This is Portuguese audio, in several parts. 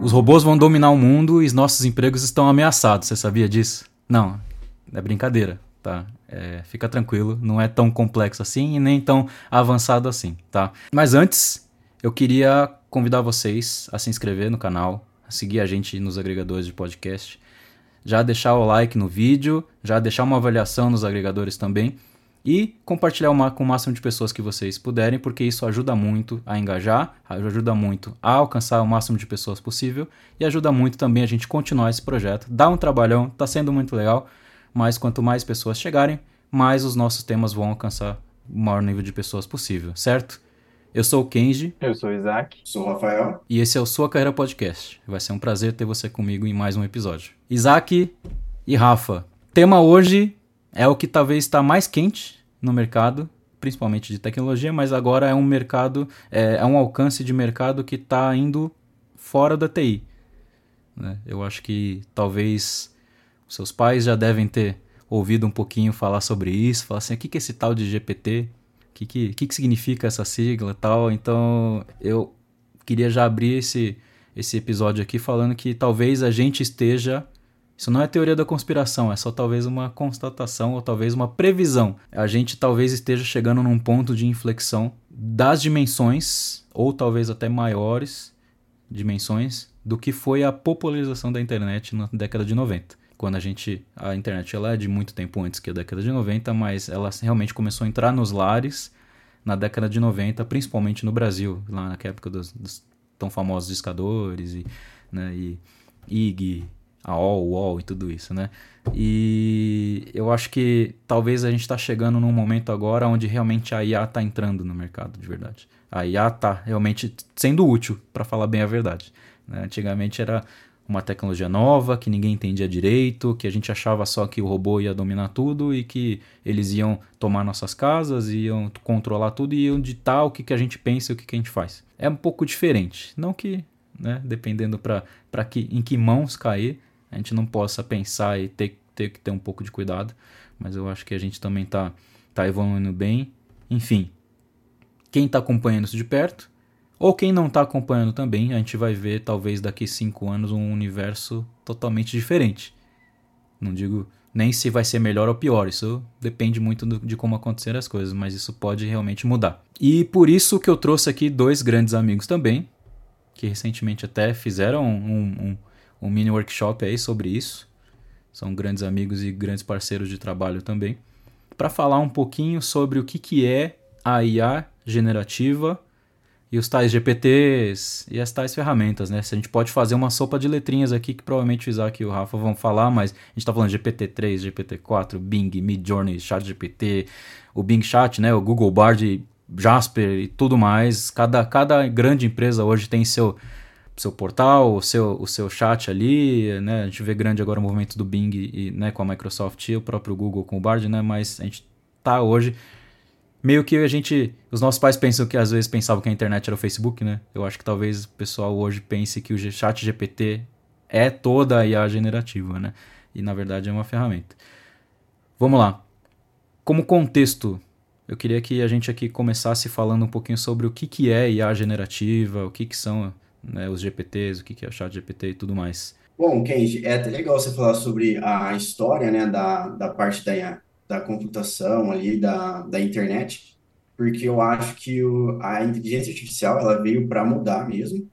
Os robôs vão dominar o mundo e os nossos empregos estão ameaçados. Você sabia disso? Não, é brincadeira, tá? É, fica tranquilo, não é tão complexo assim e nem tão avançado assim, tá? Mas antes, eu queria convidar vocês a se inscrever no canal, a seguir a gente nos agregadores de podcast, já deixar o like no vídeo, já deixar uma avaliação nos agregadores também e compartilhar com o máximo de pessoas que vocês puderem, porque isso ajuda muito a engajar, ajuda muito a alcançar o máximo de pessoas possível e ajuda muito também a gente continuar esse projeto. Dá um trabalhão, tá sendo muito legal, mas quanto mais pessoas chegarem, mais os nossos temas vão alcançar o maior nível de pessoas possível, certo? Eu sou o Kenji. Eu sou o Isaac. Sou o Rafael. E esse é o Sua Carreira Podcast. Vai ser um prazer ter você comigo em mais um episódio. Isaac e Rafa. Tema hoje é o que talvez está mais quente no mercado, principalmente de tecnologia, mas agora é um mercado, é, é um alcance de mercado que está indo fora da TI. Né? Eu acho que talvez seus pais já devem ter ouvido um pouquinho falar sobre isso, falar assim, o que é esse tal de GPT? que, que, que, que significa essa sigla tal. Então eu queria já abrir esse, esse episódio aqui falando que talvez a gente esteja. Isso não é teoria da conspiração, é só talvez uma constatação ou talvez uma previsão. A gente talvez esteja chegando num ponto de inflexão das dimensões, ou talvez até maiores dimensões, do que foi a popularização da internet na década de 90 quando a gente a internet ela é de muito tempo antes que a década de 90, mas ela realmente começou a entrar nos lares na década de 90, principalmente no Brasil, lá na época dos, dos tão famosos discadores e, né, e IG, AOL, UOL e tudo isso, né? E eu acho que talvez a gente está chegando num momento agora onde realmente a IA está entrando no mercado de verdade. A IA está realmente sendo útil, para falar bem a verdade. Né? Antigamente era uma tecnologia nova que ninguém entendia direito, que a gente achava só que o robô ia dominar tudo e que eles iam tomar nossas casas, iam controlar tudo e iam ditar o que, que a gente pensa e o que, que a gente faz. É um pouco diferente. Não que, né, dependendo para que, em que mãos cair, a gente não possa pensar e ter, ter que ter um pouco de cuidado, mas eu acho que a gente também está tá evoluindo bem. Enfim, quem está acompanhando isso de perto ou quem não está acompanhando também, a gente vai ver talvez daqui cinco anos um universo totalmente diferente. Não digo nem se vai ser melhor ou pior, isso depende muito do, de como acontecer as coisas, mas isso pode realmente mudar. E por isso que eu trouxe aqui dois grandes amigos também, que recentemente até fizeram um, um, um mini workshop aí sobre isso. São grandes amigos e grandes parceiros de trabalho também. Para falar um pouquinho sobre o que, que é a IA generativa e os tais GPTs e as tais ferramentas, né? Se a gente pode fazer uma sopa de letrinhas aqui que provavelmente o Isaac e o Rafa vão falar, mas a gente está falando de GPT-3, GPT-4, Bing, Midjourney, ChatGPT, o Bing Chat, né? O Google Bard, Jasper e tudo mais. Cada, cada grande empresa hoje tem seu seu portal, o seu, o seu chat ali, né? A gente vê grande agora o movimento do Bing e, né, com a Microsoft e o próprio Google com o Bard, né? Mas a gente tá hoje meio que a gente. Os nossos pais pensam que às vezes pensavam que a internet era o Facebook, né? Eu acho que talvez o pessoal hoje pense que o chat GPT é toda a IA generativa, né? E na verdade é uma ferramenta. Vamos lá. Como contexto, eu queria que a gente aqui começasse falando um pouquinho sobre o que, que é IA generativa, o que, que são né, os GPTs, o que, que é o chat GPT e tudo mais. Bom, Kenji, é até legal você falar sobre a história né, da, da parte da da computação ali, da, da internet, porque eu acho que o, a inteligência artificial ela veio para mudar mesmo.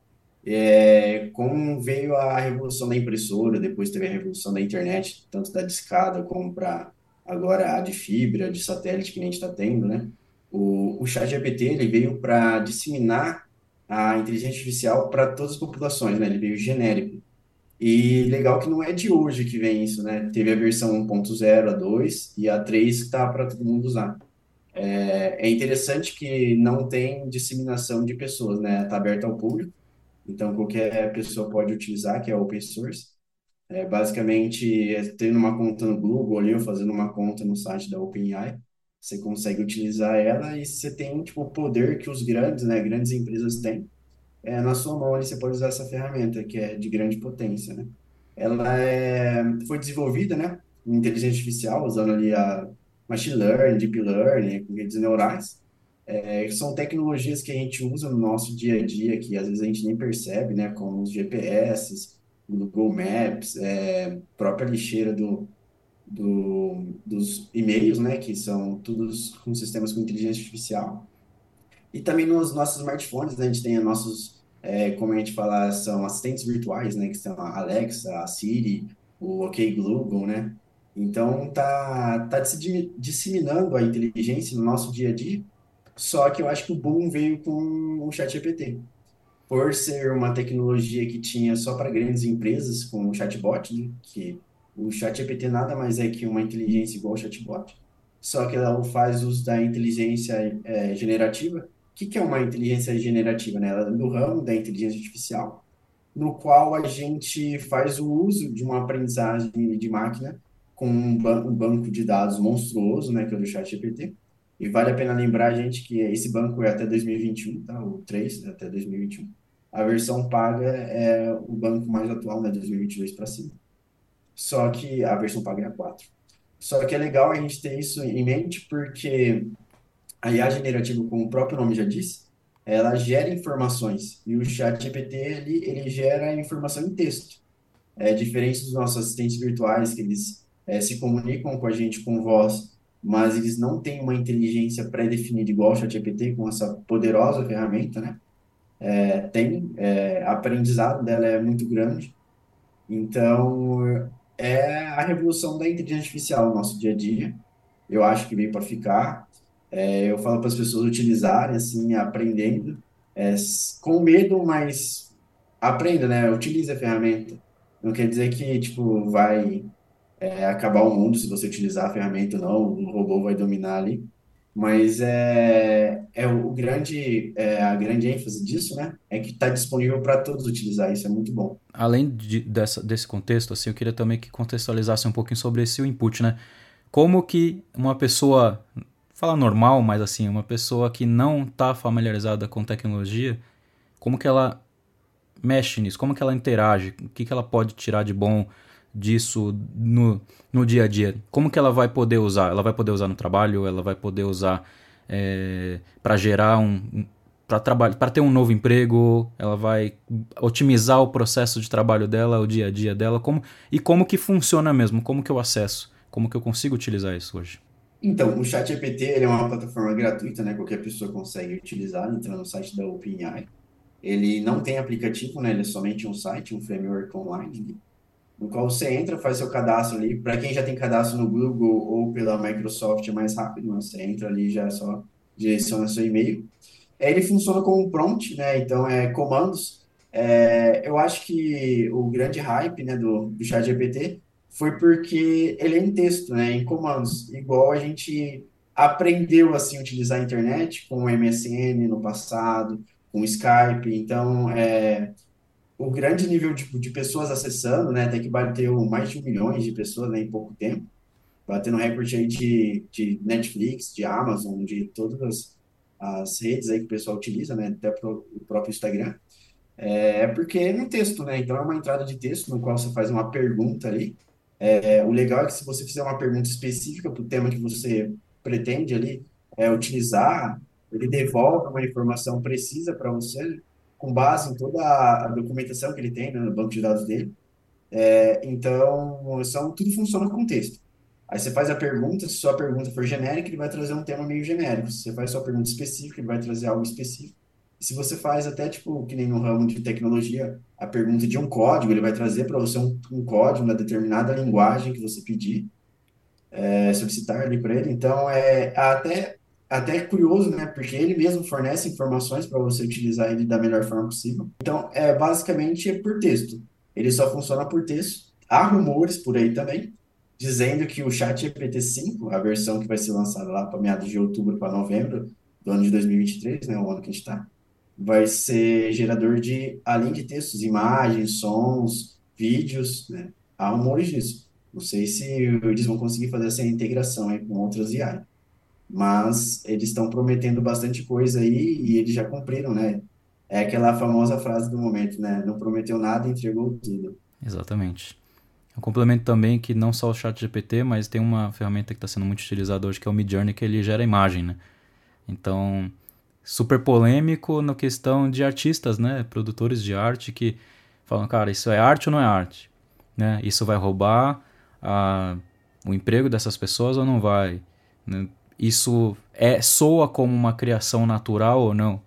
É, como veio a revolução da impressora, depois teve a revolução da internet, tanto da discada como para agora a de fibra, de satélite que a gente está tendo, né? O, o chat GPT ele veio para disseminar a inteligência artificial para todas as populações, né? Ele veio genérico. E legal que não é de hoje que vem isso, né? Teve a versão 1.0, a 2 e a 3 que está para todo mundo usar. É, é, interessante que não tem disseminação de pessoas, né? Está aberto ao público, então qualquer pessoa pode utilizar, que é open source. É, basicamente, é, tendo uma conta no Google ali, ou fazendo uma conta no site da OpenAI, você consegue utilizar ela e você tem tipo, o poder que os grandes, né, grandes empresas têm é, na sua mão ali você pode usar essa ferramenta que é de grande potência, né? Ela é, foi desenvolvida, né, em inteligência artificial, usando ali a machine learning, deep learning, redes neurais, é, são tecnologias que a gente usa no nosso dia a dia, que às vezes a gente nem percebe, né? Como os GPS, Google Maps, é, própria lixeira do, do, dos e-mails, né? Que são todos com sistemas com inteligência artificial. E também nos nossos smartphones, né, a gente tem nossos, é, como a gente fala, são assistentes virtuais, né? Que são a Alexa, a Siri, o OK Google, né? Então, tá, tá disseminando a inteligência no nosso dia a dia, só que eu acho que o boom veio com o ChatGPT. Por ser uma tecnologia que tinha só para grandes empresas, com o chatbot, né? que o ChatGPT nada mais é que uma inteligência igual ao chatbot, só que ela faz uso da inteligência é, generativa. O que, que é uma inteligência generativa? Né? Ela é do ramo da inteligência artificial, no qual a gente faz o uso de uma aprendizagem de máquina com um, ban um banco de dados monstruoso, né, que é o do ChatGPT. E vale a pena lembrar, gente, que esse banco é até 2021, tá? O 3 é até 2021. A versão paga é o banco mais atual, né, 2022 para cima. Só que a versão paga é a 4. Só que é legal a gente ter isso em mente, porque a IA generativa, como o próprio nome já disse, ela gera informações. E o ChatGPT, ele, ele gera informação em texto. É diferente dos nossos assistentes virtuais, que eles é, se comunicam com a gente com voz, mas eles não têm uma inteligência pré-definida igual o ChatGPT, com essa poderosa ferramenta, né? É, tem, é, aprendizado dela é muito grande. Então, é a revolução da inteligência artificial no nosso dia a dia. Eu acho que veio para ficar. É, eu falo para as pessoas utilizarem, assim, aprendendo, é, com medo, mas aprenda, né? Utilize a ferramenta. Não quer dizer que, tipo, vai é, acabar o mundo se você utilizar a ferramenta não, o robô vai dominar ali. Mas é, é o grande, é, a grande ênfase disso, né? É que está disponível para todos utilizar, isso é muito bom. Além de, dessa, desse contexto, assim, eu queria também que contextualizasse um pouquinho sobre esse input, né? Como que uma pessoa, fala normal, mas assim, uma pessoa que não está familiarizada com tecnologia, como que ela mexe nisso? Como que ela interage? O que, que ela pode tirar de bom disso no, no dia a dia? Como que ela vai poder usar? Ela vai poder usar no trabalho? Ela vai poder usar é, para gerar um, para trabalhar, para ter um novo emprego? Ela vai otimizar o processo de trabalho dela, o dia a dia dela? Como e como que funciona mesmo? Como que eu acesso? Como que eu consigo utilizar isso hoje? Então, o ChatGPT é uma plataforma gratuita, né? Qualquer pessoa consegue utilizar, entrando no site da OpenAI. Ele não tem aplicativo, né? Ele é somente um site, um framework online no qual você entra, faz seu cadastro ali. Para quem já tem cadastro no Google ou pela Microsoft é mais rápido, né? você entra ali já só direciona seu e-mail. Ele funciona como um prompt, né? Então é comandos. É, eu acho que o grande hype, né, do, do ChatGPT foi porque ele é em texto, né, em comandos, igual a gente aprendeu assim utilizar a internet com o MSN no passado, com o Skype. Então, é, o grande nível de, de pessoas acessando, né, até que bateu mais de um milhão de pessoas né, em pouco tempo, batendo recorde aí de, de Netflix, de Amazon, de todas as, as redes aí que o pessoal utiliza, né, até pro, o próprio Instagram, é, é porque é no texto, né, então é uma entrada de texto no qual você faz uma pergunta ali, é, o legal é que se você fizer uma pergunta específica para o tema que você pretende ali é, utilizar, ele devolve uma informação precisa para você, com base em toda a documentação que ele tem né, no banco de dados dele. É, então, são, tudo funciona com texto. Aí você faz a pergunta, se sua pergunta for genérica, ele vai trazer um tema meio genérico. Se você faz sua pergunta específica, ele vai trazer algo específico. Se você faz até, tipo, que nem no ramo de tecnologia, a pergunta de um código, ele vai trazer para você um, um, código na determinada linguagem que você pedir, é, solicitar ali para ele. Então, é até até curioso, né? Porque ele mesmo fornece informações para você utilizar ele da melhor forma possível. Então, é basicamente é por texto. Ele só funciona por texto. Há rumores por aí também dizendo que o Chat GPT 5, a versão que vai ser lançada lá para meados de outubro para novembro do ano de 2023, né, o ano que a gente está, vai ser gerador de, além de textos, imagens, sons, vídeos, né? Há rumores disso. Não sei se eles vão conseguir fazer essa integração aí com outras AI mas eles estão prometendo bastante coisa aí e eles já cumpriram, né? É aquela famosa frase do momento, né? Não prometeu nada, entregou tudo. Exatamente. Eu complemento também que não só o chat GPT, mas tem uma ferramenta que está sendo muito utilizada hoje, que é o Midjourney, que ele gera imagem, né? Então, super polêmico na questão de artistas, né? Produtores de arte que falam, cara, isso é arte ou não é arte? Né? Isso vai roubar a, o emprego dessas pessoas ou não vai? Né? Isso é soa como uma criação natural ou não?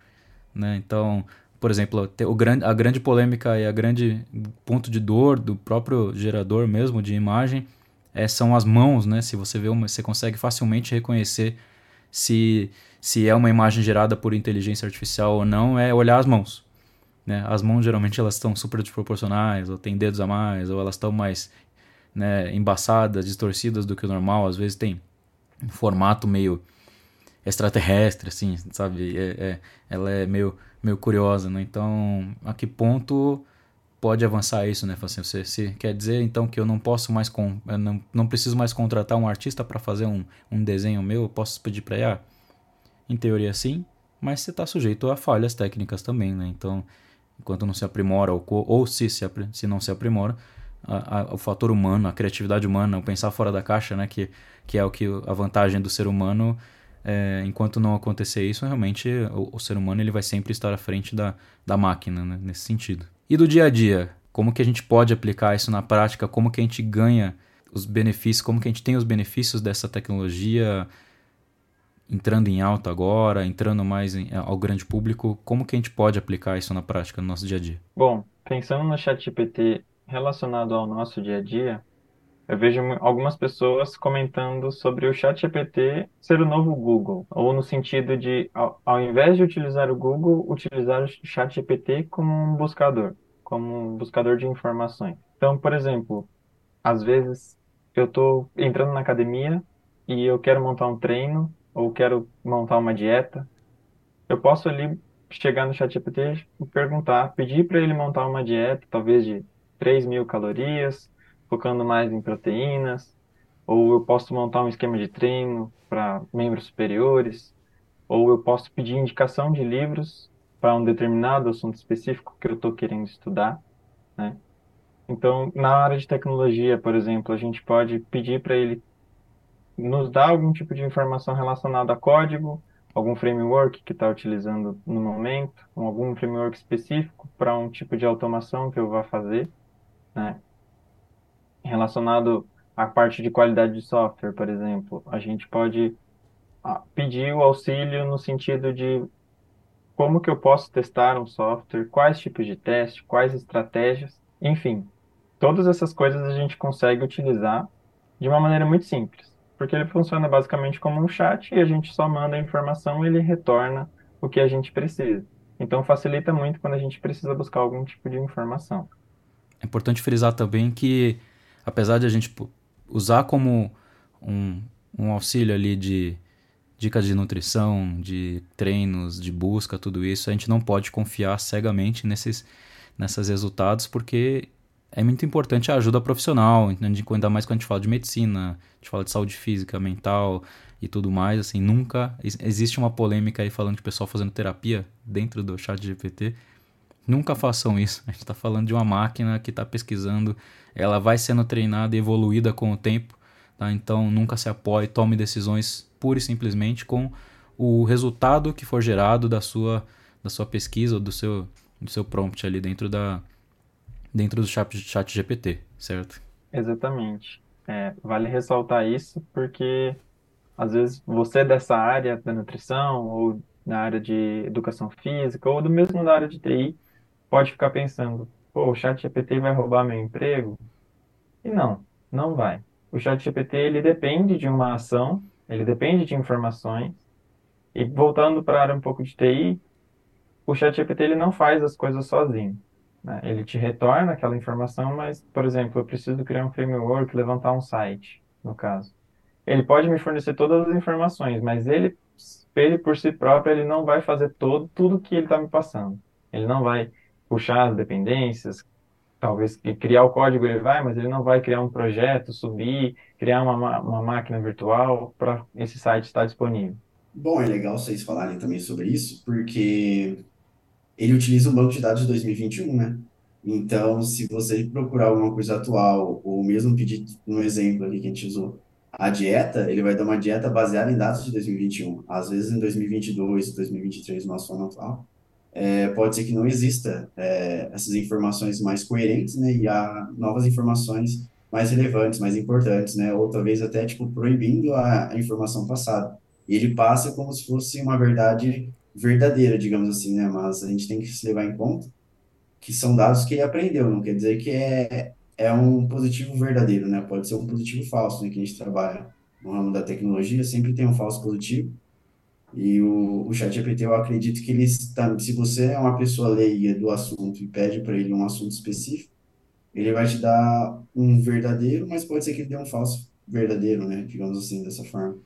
Né? Então, por exemplo, o grande, a grande polêmica e a grande ponto de dor do próprio gerador mesmo de imagem é, são as mãos, né? Se você vê uma, você consegue facilmente reconhecer se, se é uma imagem gerada por inteligência artificial ou não, é olhar as mãos. Né? As mãos geralmente elas estão super desproporcionais, ou tem dedos a mais, ou elas estão mais né, embaçadas, distorcidas do que o normal. Às vezes tem um formato meio extraterrestre, assim, sabe? É, é, ela é meio, meio curiosa, né? Então, a que ponto pode avançar isso, né? Assim, você, você quer dizer então que eu não posso mais com, não, não preciso mais contratar um artista para fazer um, um desenho meu, eu posso pedir para IA? Em teoria sim, mas você está sujeito a falhas técnicas também, né? Então, enquanto não se aprimora ou, ou se, se, se não se aprimora, a, a, o fator humano, a criatividade humana, o pensar fora da caixa, né? Que, que é o que a vantagem do ser humano é, enquanto não acontecer isso, realmente o, o, ser humano ele vai sempre estar à frente da, da máquina, né, nesse sentido. E do dia a dia, como que a gente pode aplicar isso na prática? Como que a gente ganha os benefícios? Como que a gente tem os benefícios dessa tecnologia entrando em alta agora, entrando mais em, ao grande público? Como que a gente pode aplicar isso na prática no nosso dia a dia? Bom, pensando no GPT relacionado ao nosso dia a dia, eu vejo algumas pessoas comentando sobre o ChatGPT ser o novo Google, ou no sentido de, ao, ao invés de utilizar o Google, utilizar o ChatGPT como um buscador, como um buscador de informações. Então, por exemplo, às vezes eu estou entrando na academia e eu quero montar um treino ou quero montar uma dieta, eu posso ali chegar no ChatGPT e perguntar, pedir para ele montar uma dieta, talvez de 3 mil calorias, focando mais em proteínas, ou eu posso montar um esquema de treino para membros superiores, ou eu posso pedir indicação de livros para um determinado assunto específico que eu estou querendo estudar, né? Então, na área de tecnologia, por exemplo, a gente pode pedir para ele nos dar algum tipo de informação relacionada a código, algum framework que está utilizando no momento, algum framework específico para um tipo de automação que eu vá fazer, né? relacionado à parte de qualidade de software, por exemplo, a gente pode ah, pedir o auxílio no sentido de como que eu posso testar um software, quais tipos de teste, quais estratégias, enfim, todas essas coisas a gente consegue utilizar de uma maneira muito simples, porque ele funciona basicamente como um chat e a gente só manda a informação e ele retorna o que a gente precisa. Então facilita muito quando a gente precisa buscar algum tipo de informação. É importante frisar também que apesar de a gente usar como um, um auxílio ali de dicas de nutrição, de treinos, de busca, tudo isso, a gente não pode confiar cegamente nesses, nesses resultados, porque é muito importante a ajuda profissional, ainda mais quando a gente fala de medicina, a gente fala de saúde física, mental e tudo mais, assim, nunca existe uma polêmica aí falando de pessoal fazendo terapia dentro do chat GPT, Nunca façam isso. A gente está falando de uma máquina que está pesquisando, ela vai sendo treinada e evoluída com o tempo. Tá? Então nunca se apoie, tome decisões pura e simplesmente com o resultado que for gerado da sua, da sua pesquisa ou do seu, do seu prompt ali dentro, da, dentro do chat, chat GPT, certo? Exatamente. É, vale ressaltar isso porque às vezes você dessa área da nutrição ou na área de educação física ou do mesmo da área de TI pode ficar pensando, pô, o chat GPT vai roubar meu emprego? E não, não vai. O chat GPT, ele depende de uma ação, ele depende de informações, e voltando para a área um pouco de TI, o chat GPT ele não faz as coisas sozinho. Né? Ele te retorna aquela informação, mas, por exemplo, eu preciso criar um framework, levantar um site, no caso. Ele pode me fornecer todas as informações, mas ele, ele por si próprio, ele não vai fazer todo, tudo que ele está me passando. Ele não vai puxar as dependências, talvez criar o código ele vai, mas ele não vai criar um projeto, subir, criar uma, uma máquina virtual para esse site estar disponível. Bom, é legal vocês falarem também sobre isso, porque ele utiliza o banco de dados de 2021, né? Então, se você procurar alguma coisa atual, ou mesmo pedir um exemplo ali que a gente usou, a dieta, ele vai dar uma dieta baseada em dados de 2021. Às vezes em 2022, 2023, no nosso ano atual, é, pode ser que não exista é, essas informações mais coerentes, né? E há novas informações mais relevantes, mais importantes, né? Ou talvez até, tipo, proibindo a, a informação passada. E ele passa como se fosse uma verdade verdadeira, digamos assim, né? Mas a gente tem que se levar em conta que são dados que ele aprendeu, não quer dizer que é, é um positivo verdadeiro, né? Pode ser um positivo falso, né? Que a gente trabalha no ramo da tecnologia, sempre tem um falso positivo. E o, o ChatGPT, eu acredito que ele está, se você é uma pessoa leiga do assunto e pede para ele um assunto específico, ele vai te dar um verdadeiro, mas pode ser que ele dê um falso verdadeiro, né? Digamos assim, dessa forma.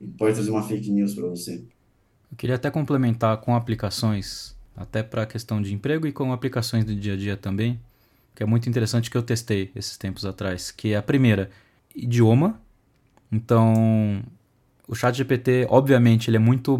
Ele pode trazer uma fake news para você. Eu queria até complementar com aplicações, até para a questão de emprego e com aplicações do dia a dia também, que é muito interessante que eu testei esses tempos atrás, que é a primeira, idioma. Então, o chat GPT, obviamente, ele é muito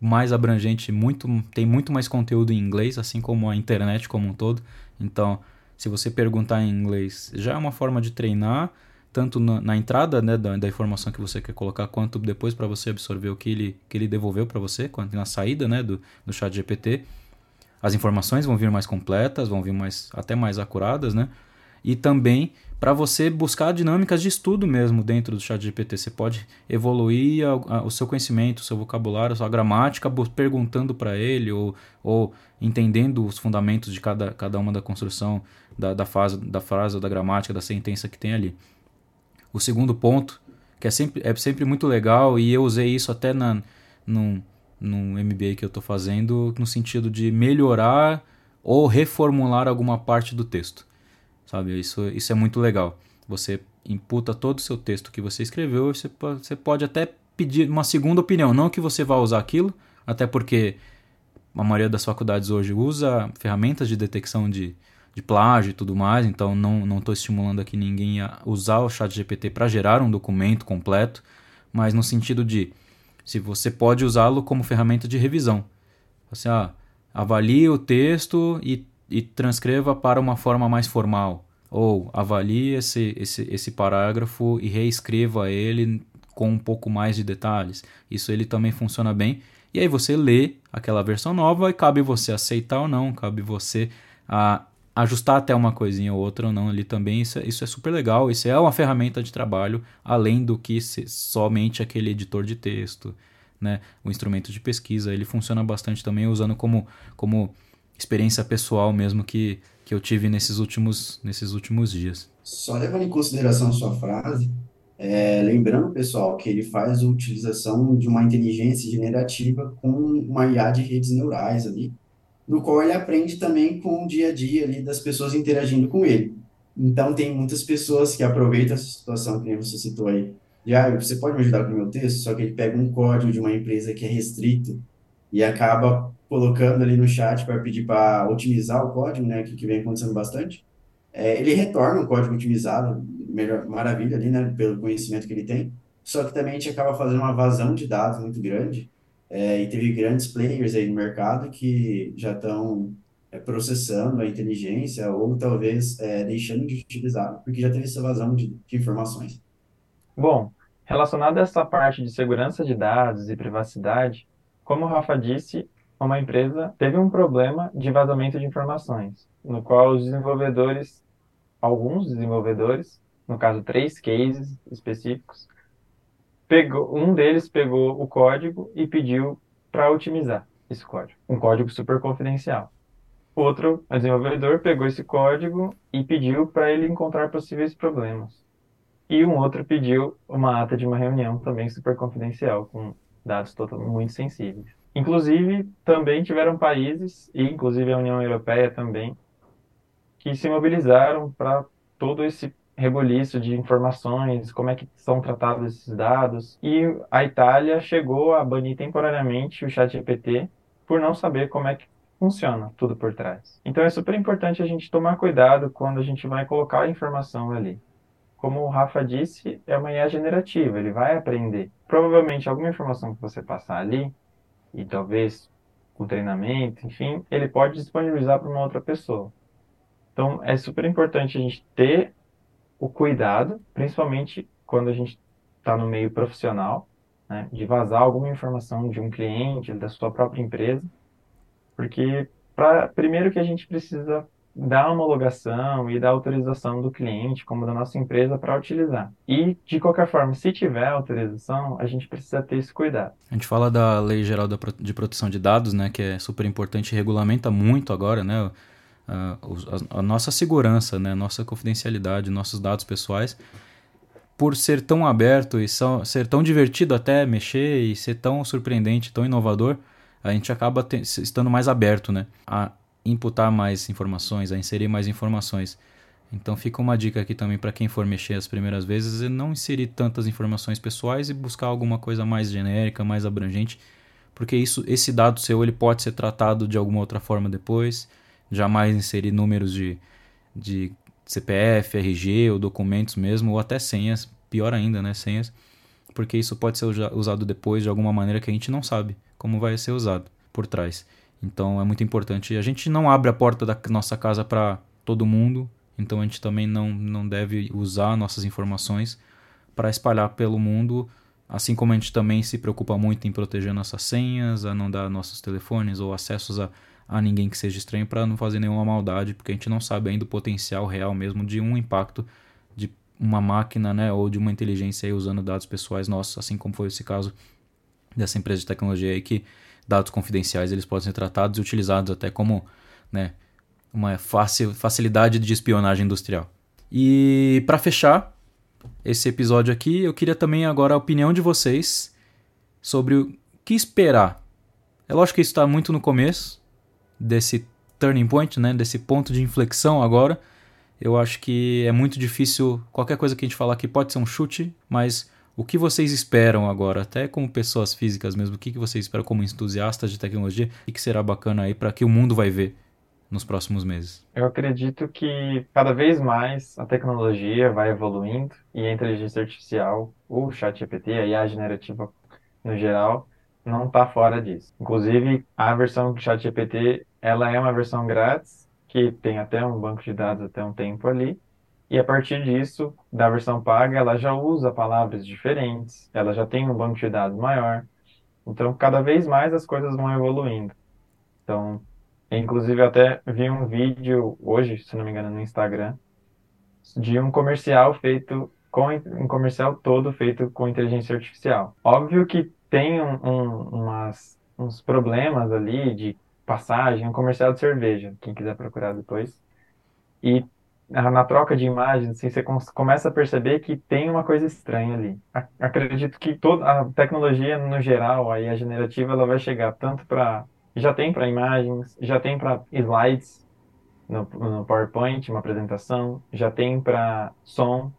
mais abrangente, muito, tem muito mais conteúdo em inglês, assim como a internet como um todo. Então, se você perguntar em inglês, já é uma forma de treinar, tanto na, na entrada né, da, da, informação que você quer colocar, quanto depois para você absorver o que ele, que ele devolveu para você, quanto na saída né, do, do chat GPT. As informações vão vir mais completas, vão vir mais, até mais acuradas, né? E também para você buscar dinâmicas de estudo mesmo dentro do chat GPT. Você pode evoluir a, a, o seu conhecimento, o seu vocabulário, a sua gramática, perguntando para ele ou, ou entendendo os fundamentos de cada, cada uma da construção da, da, fase, da frase, da gramática, da sentença que tem ali. O segundo ponto, que é sempre, é sempre muito legal, e eu usei isso até na, no, no MBA que eu estou fazendo, no sentido de melhorar ou reformular alguma parte do texto. Sabe? Isso, isso é muito legal. Você imputa todo o seu texto que você escreveu, você, você pode até pedir uma segunda opinião. Não que você vá usar aquilo, até porque a maioria das faculdades hoje usa ferramentas de detecção de, de plágio e tudo mais, então não estou estimulando aqui ninguém a usar o chat GPT para gerar um documento completo, mas no sentido de se você pode usá-lo como ferramenta de revisão. Você ah, avalie o texto e, e transcreva para uma forma mais formal. Ou avalie esse, esse, esse parágrafo e reescreva ele com um pouco mais de detalhes. Isso ele também funciona bem. E aí você lê aquela versão nova e cabe você aceitar ou não, cabe você a ajustar até uma coisinha ou outra ou não ali também, isso é, isso é super legal. Isso é uma ferramenta de trabalho além do que somente aquele editor de texto, né? O instrumento de pesquisa, ele funciona bastante também usando como, como experiência pessoal mesmo que, que eu tive nesses últimos, nesses últimos dias. Só levando em consideração sua frase, é, lembrando, pessoal, que ele faz a utilização de uma inteligência generativa com uma IA de redes neurais ali, no qual ele aprende também com o dia a dia ali das pessoas interagindo com ele. Então, tem muitas pessoas que aproveitam essa situação que você citou aí, de, ah, você pode me ajudar com o meu texto? Só que ele pega um código de uma empresa que é restrito e acaba colocando ali no chat para pedir para otimizar o código, né, que, que vem acontecendo bastante. É, ele retorna um código otimizado, melhor, maravilha ali, né, pelo conhecimento que ele tem, só que também a gente acaba fazendo uma vazão de dados muito grande, é, e teve grandes players aí no mercado que já estão é, processando a inteligência ou talvez é, deixando de utilizar, porque já teve essa vazão de, de informações. Bom, relacionado a essa parte de segurança de dados e privacidade, como o Rafa disse, uma empresa teve um problema de vazamento de informações, no qual os desenvolvedores, alguns desenvolvedores, no caso três cases específicos, pegou, um deles pegou o código e pediu para otimizar esse código, um código super confidencial. Outro desenvolvedor pegou esse código e pediu para ele encontrar possíveis problemas. E um outro pediu uma ata de uma reunião também super confidencial, com dados muito sensíveis. Inclusive, também tiveram países, e inclusive a União Europeia também, que se mobilizaram para todo esse reboliço de informações, como é que são tratados esses dados. E a Itália chegou a banir temporariamente o ChatGPT por não saber como é que funciona tudo por trás. Então é super importante a gente tomar cuidado quando a gente vai colocar a informação ali. Como o Rafa disse, é uma IA generativa, ele vai aprender. Provavelmente alguma informação que você passar ali, e talvez com treinamento, enfim, ele pode disponibilizar para uma outra pessoa. Então é super importante a gente ter o cuidado, principalmente quando a gente está no meio profissional, né, de vazar alguma informação de um cliente, da sua própria empresa, porque pra, primeiro que a gente precisa dar homologação e dar autorização do cliente, como da nossa empresa, para utilizar. E, de qualquer forma, se tiver autorização, a gente precisa ter esse cuidado. A gente fala da Lei Geral de Proteção de Dados, né, que é super importante e regulamenta muito agora, né, a, a, a nossa segurança, né, a nossa confidencialidade, nossos dados pessoais por ser tão aberto e são, ser tão divertido até mexer e ser tão surpreendente, tão inovador, a gente acaba te, estando mais aberto, né? A imputar mais informações, a inserir mais informações. Então fica uma dica aqui também para quem for mexer as primeiras vezes, é não inserir tantas informações pessoais e buscar alguma coisa mais genérica, mais abrangente, porque isso, esse dado seu ele pode ser tratado de alguma outra forma depois. Jamais inserir números de, de CPF, RG ou documentos mesmo, ou até senhas, pior ainda, né? Senhas, porque isso pode ser usado depois de alguma maneira que a gente não sabe como vai ser usado por trás. Então é muito importante. A gente não abre a porta da nossa casa para todo mundo, então a gente também não, não deve usar nossas informações para espalhar pelo mundo, assim como a gente também se preocupa muito em proteger nossas senhas, a não dar nossos telefones ou acessos a a ninguém que seja estranho para não fazer nenhuma maldade, porque a gente não sabe ainda o potencial real mesmo de um impacto de uma máquina, né, ou de uma inteligência usando dados pessoais nossos, assim como foi esse caso dessa empresa de tecnologia aí que dados confidenciais eles podem ser tratados e utilizados até como, né, uma facilidade de espionagem industrial. E para fechar esse episódio aqui, eu queria também agora a opinião de vocês sobre o que esperar. É lógico que isso está muito no começo, desse turning point, né, desse ponto de inflexão agora. Eu acho que é muito difícil, qualquer coisa que a gente falar aqui pode ser um chute, mas o que vocês esperam agora, até como pessoas físicas mesmo, o que vocês esperam como entusiastas de tecnologia, o que será bacana aí para que o mundo vai ver nos próximos meses? Eu acredito que cada vez mais a tecnologia vai evoluindo e a inteligência artificial, o chat GPT, a IA generativa no geral, não está fora disso. Inclusive, a versão do ChatGPT, ela é uma versão grátis, que tem até um banco de dados até um tempo ali, e a partir disso, da versão paga, ela já usa palavras diferentes, ela já tem um banco de dados maior. Então, cada vez mais as coisas vão evoluindo. Então, inclusive até vi um vídeo hoje, se não me engano, no Instagram, de um comercial feito com um comercial todo feito com inteligência artificial. Óbvio que tem um, um, umas, uns problemas ali de passagem, um comercial de cerveja, quem quiser procurar depois. E na troca de imagens, assim, você começa a perceber que tem uma coisa estranha ali. Acredito que toda a tecnologia, no geral, aí a generativa, ela vai chegar tanto para... Já tem para imagens, já tem para slides no, no PowerPoint, uma apresentação, já tem para som,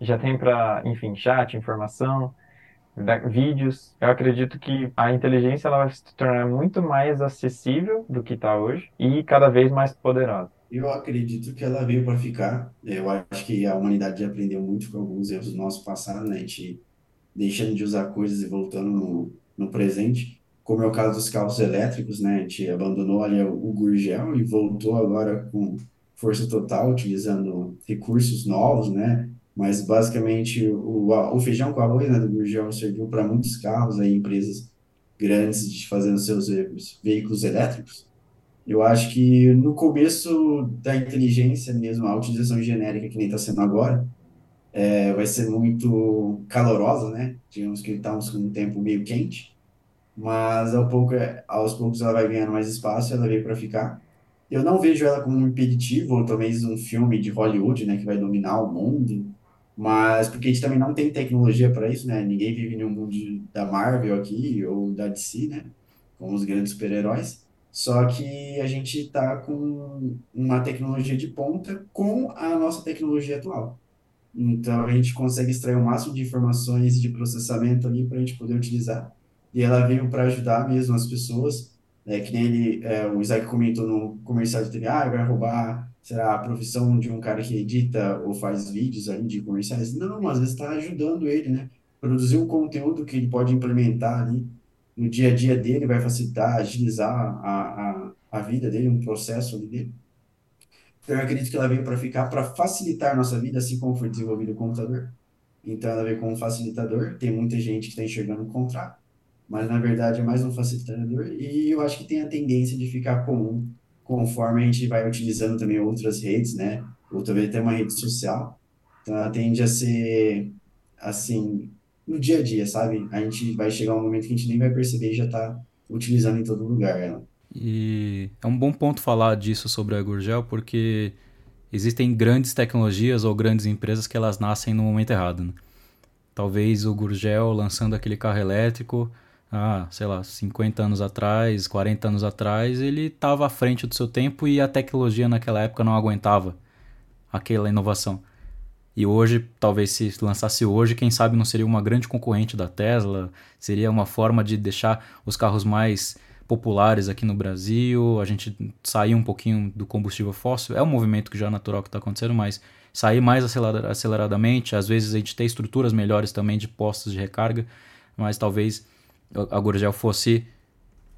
já tem para, enfim, chat, informação vídeos. Eu acredito que a inteligência ela vai se tornar muito mais acessível do que está hoje e cada vez mais poderosa. Eu acredito que ela veio para ficar. Eu acho que a humanidade aprendeu muito com alguns erros do nosso passado, né? A gente deixando de usar coisas e voltando no, no presente, como é o caso dos carros elétricos, né? A gente abandonou ali o, o Gurgel e voltou agora com força total, utilizando recursos novos, né? Mas basicamente o, o feijão com arroz né, do Gurgel serviu para muitos carros, aí, empresas grandes de fazendo seus veículos elétricos. Eu acho que no começo da inteligência mesmo, a utilização genérica que nem está sendo agora, é, vai ser muito calorosa, né? Digamos que estamos com um tempo meio quente, mas ao pouco, aos poucos ela vai ganhando mais espaço, ela veio para ficar. Eu não vejo ela como um impeditivo, ou talvez um filme de Hollywood, né, que vai dominar o mundo, mas porque a gente também não tem tecnologia para isso, né? Ninguém vive no mundo da Marvel aqui ou da DC, né? Com os grandes super-heróis. Só que a gente está com uma tecnologia de ponta com a nossa tecnologia atual. Então a gente consegue extrair o máximo de informações de processamento ali para a gente poder utilizar. E ela veio para ajudar mesmo as pessoas, né? Que nem ele, é, o Isaac comentou no comercial de TV, ah, vai roubar será a profissão de um cara que edita ou faz vídeos ali de comerciais? Não, às vezes está ajudando ele, né? Produzir um conteúdo que ele pode implementar ali no dia a dia dele, vai facilitar, agilizar a, a, a vida dele, um processo dele. Então, eu acredito que ela veio para ficar, para facilitar a nossa vida, assim como foi desenvolvido o computador. então ela vê como facilitador. Tem muita gente que está enxergando o contrário, mas na verdade é mais um facilitador e eu acho que tem a tendência de ficar comum conforme a gente vai utilizando também outras redes, né? Ou também até uma rede social. Então ela tende a ser assim no dia a dia, sabe? A gente vai chegar um momento que a gente nem vai perceber e já está utilizando em todo lugar ela. E é um bom ponto falar disso sobre a Gurgel, porque existem grandes tecnologias ou grandes empresas que elas nascem no momento errado. Né? Talvez o Gurgel lançando aquele carro elétrico, ah, sei lá, 50 anos atrás, 40 anos atrás, ele estava à frente do seu tempo e a tecnologia naquela época não aguentava aquela inovação. E hoje, talvez se lançasse hoje, quem sabe não seria uma grande concorrente da Tesla, seria uma forma de deixar os carros mais populares aqui no Brasil, a gente sair um pouquinho do combustível fóssil, é um movimento que já é natural que está acontecendo, mas sair mais aceleradamente, às vezes a gente tem estruturas melhores também de postos de recarga, mas talvez a Gurgel fosse,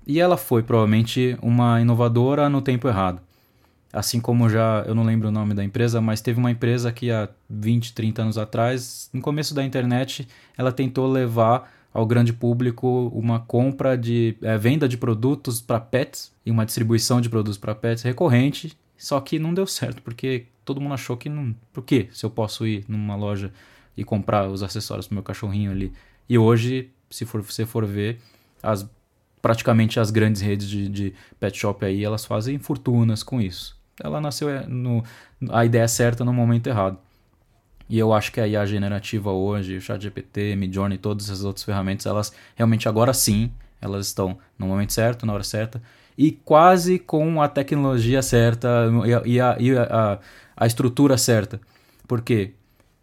e ela foi provavelmente uma inovadora no tempo errado. Assim como já, eu não lembro o nome da empresa, mas teve uma empresa que há 20, 30 anos atrás, no começo da internet, ela tentou levar ao grande público uma compra de é, venda de produtos para pets e uma distribuição de produtos para pets recorrente, só que não deu certo, porque todo mundo achou que não. Por quê? Se eu posso ir numa loja e comprar os acessórios para meu cachorrinho ali. E hoje, se for, você for ver, as, praticamente as grandes redes de, de pet shop aí, elas fazem fortunas com isso. Ela nasceu é, no, a ideia certa no momento errado. E eu acho que a IA generativa hoje, o ChatGPT, Midjourney, todas essas outras ferramentas, elas realmente agora sim, elas estão no momento certo, na hora certa, e quase com a tecnologia certa e a, e a, a estrutura certa. Porque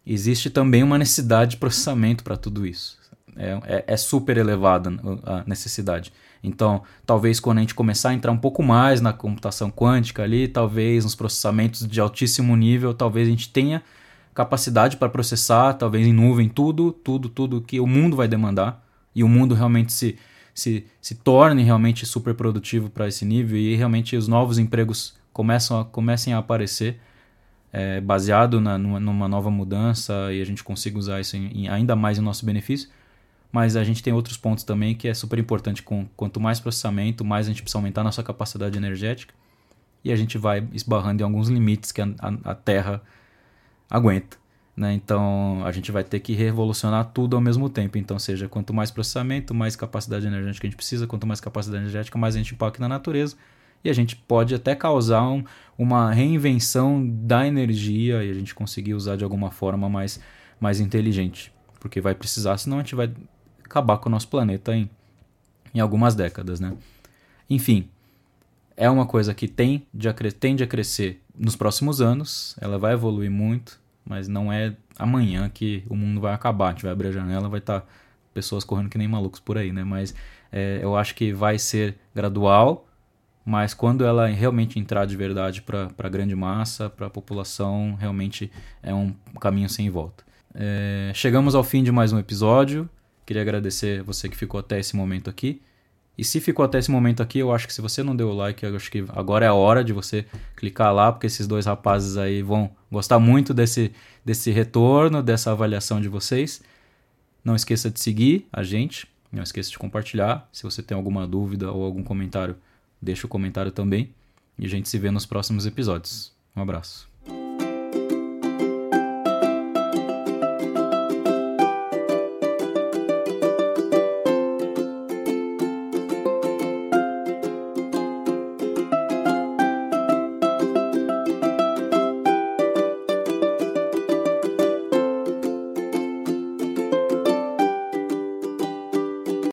existe também uma necessidade de processamento para tudo isso. É, é, é, super elevada a necessidade. Então, talvez quando a gente começar a entrar um pouco mais na computação quântica ali, talvez nos processamentos de altíssimo nível, talvez a gente tenha capacidade para processar, talvez em nuvem, tudo, tudo, tudo que o mundo vai demandar e o mundo realmente se, se, se torne realmente super produtivo para esse nível e realmente os novos empregos começam a, comecem a aparecer é, baseado na, numa, numa, nova mudança e a gente consiga usar isso em, em, ainda mais em nosso benefício. Mas a gente tem outros pontos também que é super importante. Com, quanto mais processamento, mais a gente precisa aumentar nossa capacidade energética e a gente vai esbarrando em alguns limites que a, a, a Terra aguenta. Né? Então a gente vai ter que revolucionar tudo ao mesmo tempo. Então, seja, quanto mais processamento, mais capacidade energética a gente precisa, quanto mais capacidade energética, mais a gente impacta na natureza. E a gente pode até causar um, uma reinvenção da energia e a gente conseguir usar de alguma forma mais, mais inteligente. Porque vai precisar, senão a gente vai acabar com o nosso planeta em, em algumas décadas. Né? Enfim, é uma coisa que tem de, tende a crescer nos próximos anos, ela vai evoluir muito mas não é amanhã que o mundo vai acabar. A gente vai abrir a janela, vai estar tá pessoas correndo que nem malucos por aí, né? Mas é, eu acho que vai ser gradual, mas quando ela realmente entrar de verdade para a grande massa, para a população, realmente é um caminho sem volta. É, chegamos ao fim de mais um episódio. Queria agradecer você que ficou até esse momento aqui. E se ficou até esse momento aqui, eu acho que se você não deu o like, eu acho que agora é a hora de você clicar lá, porque esses dois rapazes aí vão gostar muito desse, desse retorno, dessa avaliação de vocês. Não esqueça de seguir a gente, não esqueça de compartilhar. Se você tem alguma dúvida ou algum comentário, deixa o comentário também. E a gente se vê nos próximos episódios. Um abraço.